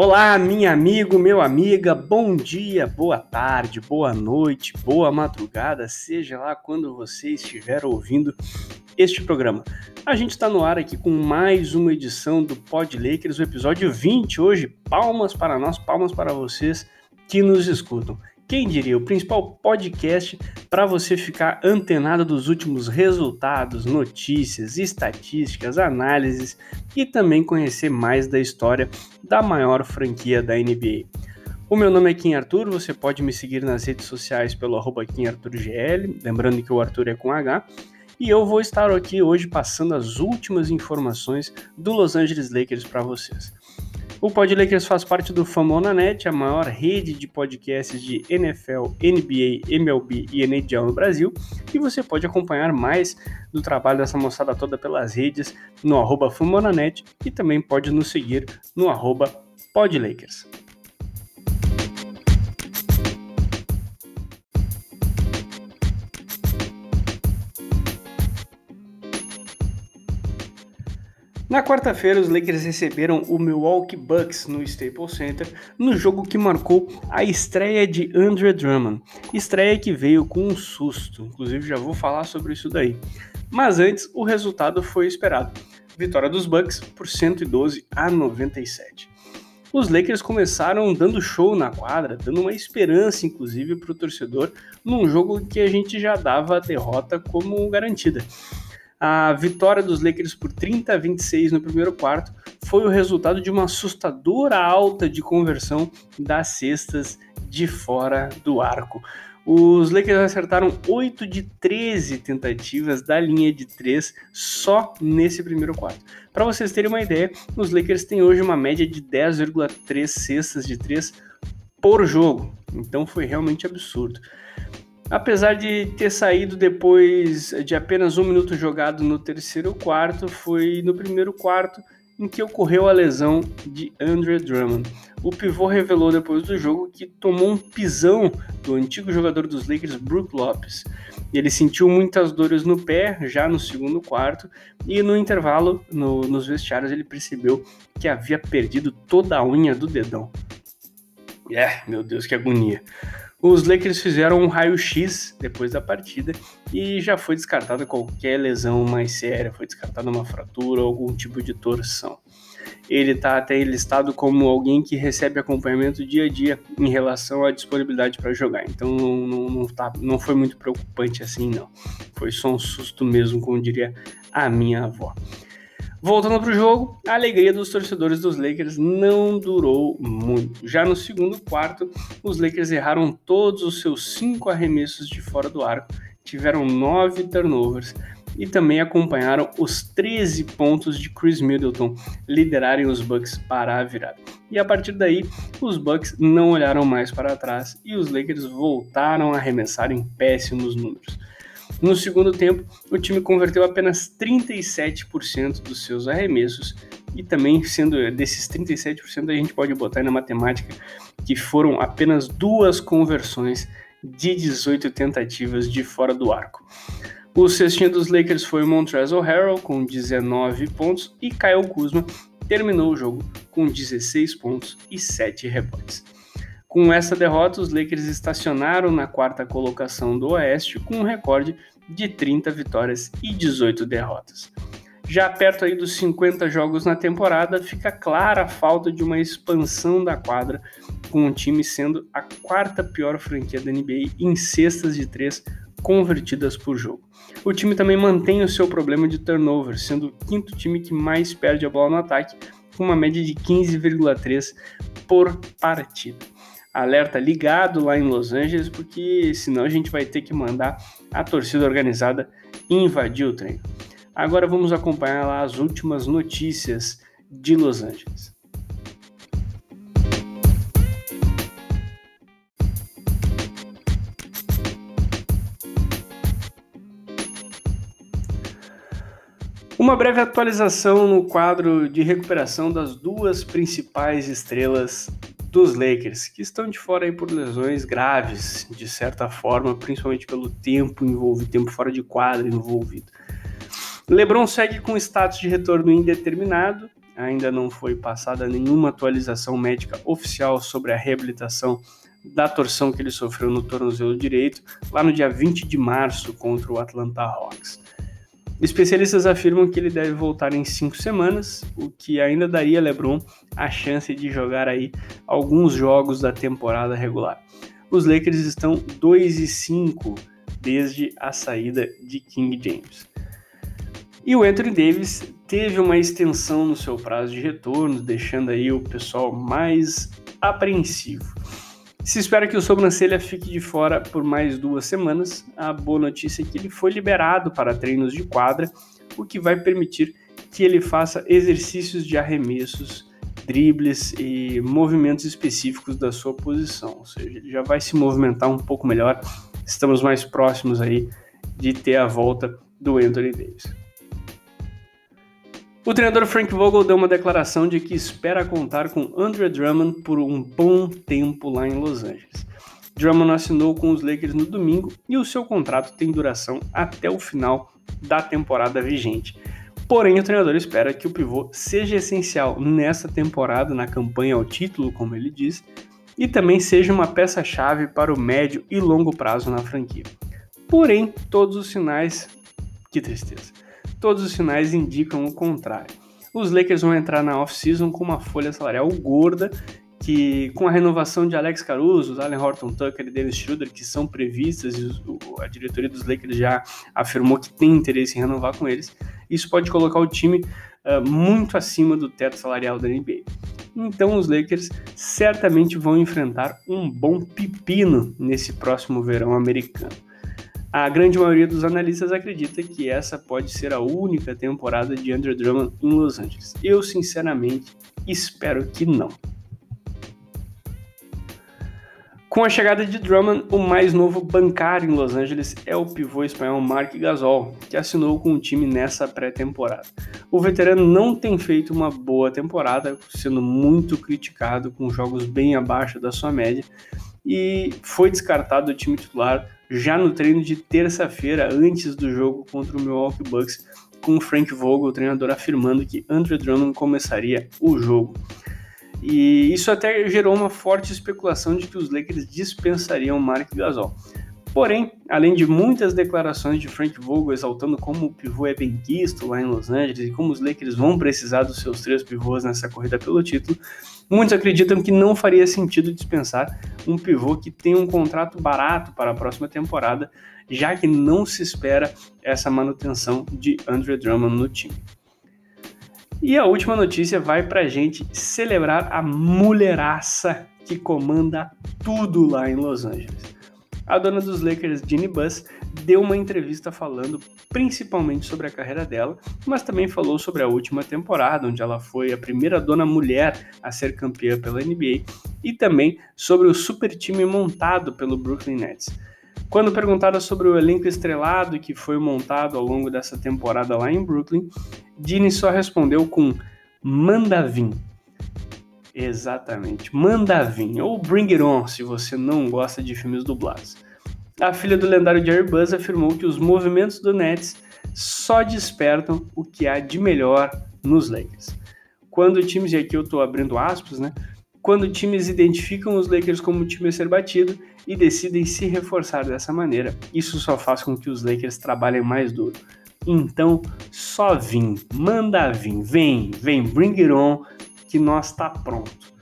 Olá, minha amigo, meu amiga, bom dia, boa tarde, boa noite, boa madrugada, seja lá quando você estiver ouvindo este programa. A gente está no ar aqui com mais uma edição do Pod Lakers, o episódio 20 hoje. Palmas para nós, palmas para vocês que nos escutam. Quem diria, o principal podcast para você ficar antenado dos últimos resultados, notícias, estatísticas, análises e também conhecer mais da história da maior franquia da NBA. O meu nome é Kim Arthur, você pode me seguir nas redes sociais pelo arroba KimArthurGL, lembrando que o Arthur é com H, e eu vou estar aqui hoje passando as últimas informações do Los Angeles Lakers para vocês. O Pod Lakers faz parte do Famonanet, a maior rede de podcasts de NFL, NBA, MLB e NHL no Brasil, e você pode acompanhar mais do trabalho dessa moçada toda pelas redes no arroba Famonanet e também pode nos seguir no arroba PodLakers. Na quarta-feira, os Lakers receberam o Milwaukee Bucks no Staples Center, no jogo que marcou a estreia de Andre Drummond. Estreia que veio com um susto, inclusive já vou falar sobre isso daí. Mas antes, o resultado foi esperado. Vitória dos Bucks por 112 a 97. Os Lakers começaram dando show na quadra, dando uma esperança, inclusive, para o torcedor, num jogo que a gente já dava a derrota como garantida. A vitória dos Lakers por 30 a 26 no primeiro quarto foi o resultado de uma assustadora alta de conversão das cestas de fora do arco. Os Lakers acertaram 8 de 13 tentativas da linha de 3 só nesse primeiro quarto. Para vocês terem uma ideia, os Lakers têm hoje uma média de 10,3 cestas de 3 por jogo. Então foi realmente absurdo. Apesar de ter saído depois de apenas um minuto jogado no terceiro quarto, foi no primeiro quarto em que ocorreu a lesão de Andre Drummond. O pivô revelou depois do jogo que tomou um pisão do antigo jogador dos Lakers, Brook Lopes. Ele sentiu muitas dores no pé já no segundo quarto e no intervalo, no, nos vestiários, ele percebeu que havia perdido toda a unha do dedão. É, meu Deus, que agonia. Os Lakers fizeram um raio-x depois da partida e já foi descartada qualquer lesão mais séria, foi descartada uma fratura ou algum tipo de torção. Ele está até listado como alguém que recebe acompanhamento dia a dia em relação à disponibilidade para jogar. Então não, não, não, tá, não foi muito preocupante assim, não. Foi só um susto mesmo, como diria a minha avó. Voltando para o jogo, a alegria dos torcedores dos Lakers não durou muito. Já no segundo quarto, os Lakers erraram todos os seus cinco arremessos de fora do arco, tiveram nove turnovers e também acompanharam os 13 pontos de Chris Middleton liderarem os Bucks para a virada. E a partir daí, os Bucks não olharam mais para trás e os Lakers voltaram a arremessar em péssimos números. No segundo tempo, o time converteu apenas 37% dos seus arremessos e também sendo desses 37% a gente pode botar na matemática que foram apenas duas conversões de 18 tentativas de fora do arco. O cestinho dos Lakers foi Montrezl Harrell com 19 pontos e Kyle Kuzma terminou o jogo com 16 pontos e 7 rebotes. Com essa derrota, os Lakers estacionaram na quarta colocação do Oeste com um recorde de 30 vitórias e 18 derrotas. Já perto aí dos 50 jogos na temporada, fica clara a falta de uma expansão da quadra, com o time sendo a quarta pior franquia da NBA em cestas de três convertidas por jogo. O time também mantém o seu problema de turnover, sendo o quinto time que mais perde a bola no ataque, com uma média de 15,3 por partida alerta ligado lá em Los Angeles, porque senão a gente vai ter que mandar a torcida organizada invadir o treino. Agora vamos acompanhar lá as últimas notícias de Los Angeles. Uma breve atualização no quadro de recuperação das duas principais estrelas dos Lakers, que estão de fora aí por lesões graves, de certa forma, principalmente pelo tempo envolvido, tempo fora de quadra envolvido. LeBron segue com status de retorno indeterminado. ainda não foi passada nenhuma atualização médica oficial sobre a reabilitação da torção que ele sofreu no tornozelo direito lá no dia 20 de março contra o Atlanta Hawks. Especialistas afirmam que ele deve voltar em cinco semanas, o que ainda daria LeBron a chance de jogar aí alguns jogos da temporada regular. Os Lakers estão 2 e 5 desde a saída de King James. E o Anthony Davis teve uma extensão no seu prazo de retorno, deixando aí o pessoal mais apreensivo. Se espera que o sobrancelha fique de fora por mais duas semanas, a boa notícia é que ele foi liberado para treinos de quadra, o que vai permitir que ele faça exercícios de arremessos, dribles e movimentos específicos da sua posição, ou seja, ele já vai se movimentar um pouco melhor. Estamos mais próximos aí de ter a volta do Anthony Davis. O treinador Frank Vogel deu uma declaração de que espera contar com Andre Drummond por um bom tempo lá em Los Angeles. Drummond assinou com os Lakers no domingo e o seu contrato tem duração até o final da temporada vigente. Porém, o treinador espera que o pivô seja essencial nessa temporada, na campanha ao título, como ele diz, e também seja uma peça-chave para o médio e longo prazo na franquia. Porém, todos os sinais. Que tristeza todos os sinais indicam o contrário. Os Lakers vão entrar na off-season com uma folha salarial gorda, que com a renovação de Alex Caruso, Allen Horton Tucker e Dennis Schroeder, que são previstas, e a diretoria dos Lakers já afirmou que tem interesse em renovar com eles, isso pode colocar o time uh, muito acima do teto salarial da NBA. Então os Lakers certamente vão enfrentar um bom pepino nesse próximo verão americano. A grande maioria dos analistas acredita que essa pode ser a única temporada de Andrew Drummond em Los Angeles. Eu, sinceramente, espero que não. Com a chegada de Drummond, o mais novo bancário em Los Angeles é o pivô espanhol Mark Gasol, que assinou com o time nessa pré-temporada. O veterano não tem feito uma boa temporada, sendo muito criticado com jogos bem abaixo da sua média, e foi descartado do time titular já no treino de terça-feira, antes do jogo contra o Milwaukee Bucks, com o Frank Vogel, o treinador, afirmando que Andrew Drummond começaria o jogo. E isso até gerou uma forte especulação de que os Lakers dispensariam Mark Gasol. Porém, além de muitas declarações de Frank Vogel exaltando como o pivô é bem quisto lá em Los Angeles e como os Lakers vão precisar dos seus três pivôs nessa corrida pelo título, muitos acreditam que não faria sentido dispensar um pivô que tem um contrato barato para a próxima temporada, já que não se espera essa manutenção de Andrew Drummond no time. E a última notícia vai para a gente celebrar a mulheraça que comanda tudo lá em Los Angeles a dona dos Lakers, Ginny Buss, deu uma entrevista falando principalmente sobre a carreira dela, mas também falou sobre a última temporada, onde ela foi a primeira dona mulher a ser campeã pela NBA, e também sobre o super time montado pelo Brooklyn Nets. Quando perguntada sobre o elenco estrelado que foi montado ao longo dessa temporada lá em Brooklyn, Ginny só respondeu com manda vir. Exatamente. Manda vir, ou Bring It On, se você não gosta de filmes dublados. A filha do lendário Jerry Buzz afirmou que os movimentos do Nets só despertam o que há de melhor nos Lakers. Quando times, e aqui eu estou abrindo aspas, né? Quando times identificam os Lakers como um time a ser batido e decidem se reforçar dessa maneira, isso só faz com que os Lakers trabalhem mais duro. Então, só vim, manda vir, vem, vem, bring it on, que nós tá pronto.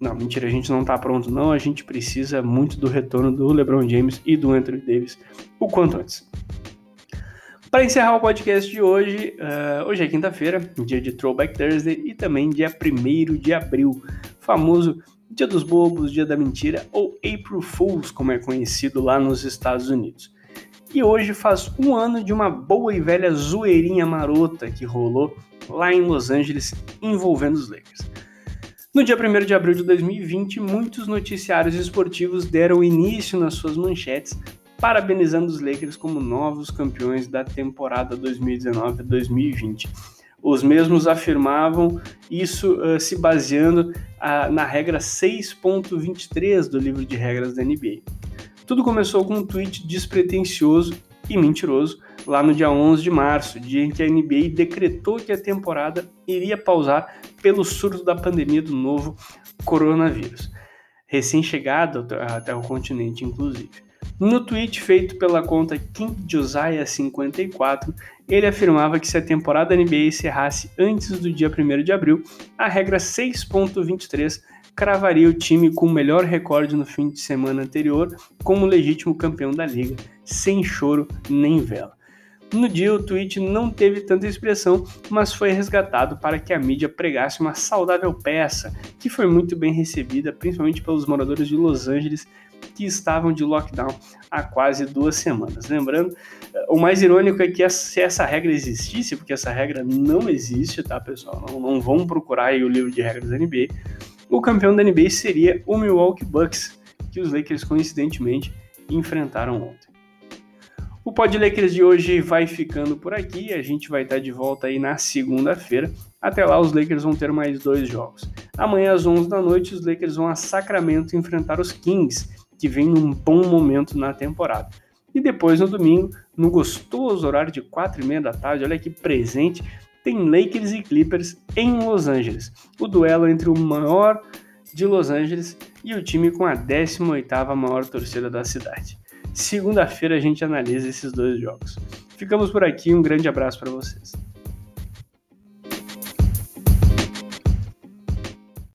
Não, mentira, a gente não tá pronto, não. A gente precisa muito do retorno do LeBron James e do Anthony Davis o quanto antes. Para encerrar o podcast de hoje, uh, hoje é quinta-feira, dia de Throwback Thursday e também dia 1 de abril, famoso Dia dos Bobos, Dia da Mentira ou April Fools, como é conhecido lá nos Estados Unidos. E hoje faz um ano de uma boa e velha zoeirinha marota que rolou lá em Los Angeles envolvendo os Lakers. No dia 1 de abril de 2020, muitos noticiários esportivos deram início nas suas manchetes, parabenizando os Lakers como novos campeões da temporada 2019-2020. Os mesmos afirmavam isso uh, se baseando uh, na regra 6.23 do livro de regras da NBA. Tudo começou com um tweet despretensioso e mentiroso lá no dia 11 de março, dia em que a NBA decretou que a temporada iria pausar pelo surto da pandemia do novo coronavírus, recém-chegado até o continente, inclusive. No tweet feito pela conta King Josiah 54, ele afirmava que se a temporada NBA encerrasse antes do dia 1 de abril, a regra 6.23 cravaria o time com o melhor recorde no fim de semana anterior como legítimo campeão da liga, sem choro nem vela. No dia, o tweet não teve tanta expressão, mas foi resgatado para que a mídia pregasse uma saudável peça, que foi muito bem recebida, principalmente pelos moradores de Los Angeles, que estavam de lockdown há quase duas semanas. Lembrando, o mais irônico é que se essa regra existisse, porque essa regra não existe, tá, pessoal? Não, não vão procurar aí o livro de regras da NBA. O campeão da NBA seria o Milwaukee Bucks, que os Lakers coincidentemente enfrentaram ontem. O Pod Lakers de hoje vai ficando por aqui. A gente vai estar de volta aí na segunda-feira. Até lá, os Lakers vão ter mais dois jogos. Amanhã, às 11 da noite, os Lakers vão a Sacramento enfrentar os Kings, que vem num bom momento na temporada. E depois, no domingo, no gostoso horário de 4 e meia da tarde, olha que presente, tem Lakers e Clippers em Los Angeles. O duelo entre o maior de Los Angeles e o time com a 18ª maior torcida da cidade. Segunda-feira a gente analisa esses dois jogos. Ficamos por aqui, um grande abraço para vocês.